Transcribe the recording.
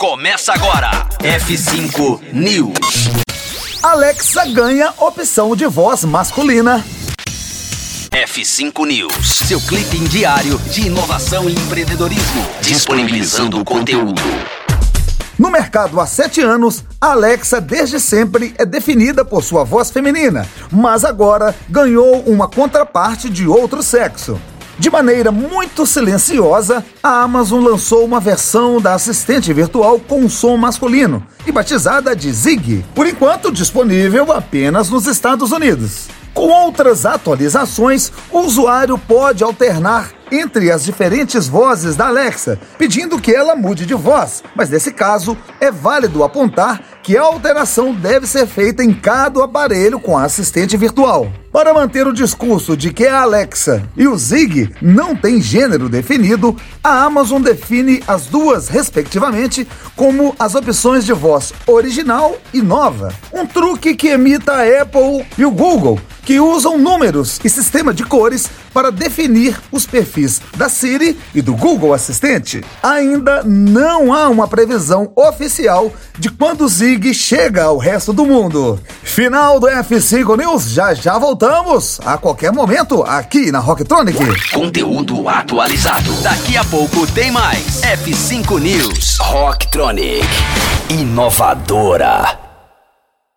Começa agora. F5 News. Alexa ganha opção de voz masculina. F5 News. Seu clipe diário de inovação e empreendedorismo. Disponibilizando o conteúdo. No mercado há sete anos, a Alexa desde sempre é definida por sua voz feminina, mas agora ganhou uma contraparte de outro sexo. De maneira muito silenciosa, a Amazon lançou uma versão da assistente virtual com som masculino e batizada de Zig, por enquanto disponível apenas nos Estados Unidos. Com outras atualizações, o usuário pode alternar entre as diferentes vozes da Alexa, pedindo que ela mude de voz, mas nesse caso é válido apontar que a alteração deve ser feita em cada aparelho com assistente virtual. Para manter o discurso de que a Alexa e o Zig não têm gênero definido, a Amazon define as duas, respectivamente, como as opções de voz original e nova. Um truque que imita a Apple e o Google, que usam números e sistema de cores para definir os perfis da Siri e do Google Assistente. Ainda não há uma previsão oficial de quando o Zig chega ao resto do mundo. Final do F5 News, já já voltamos a qualquer momento aqui na Rocktronic. Conteúdo atualizado. Daqui a pouco tem mais. F5 News. Rocktronic. Inovadora.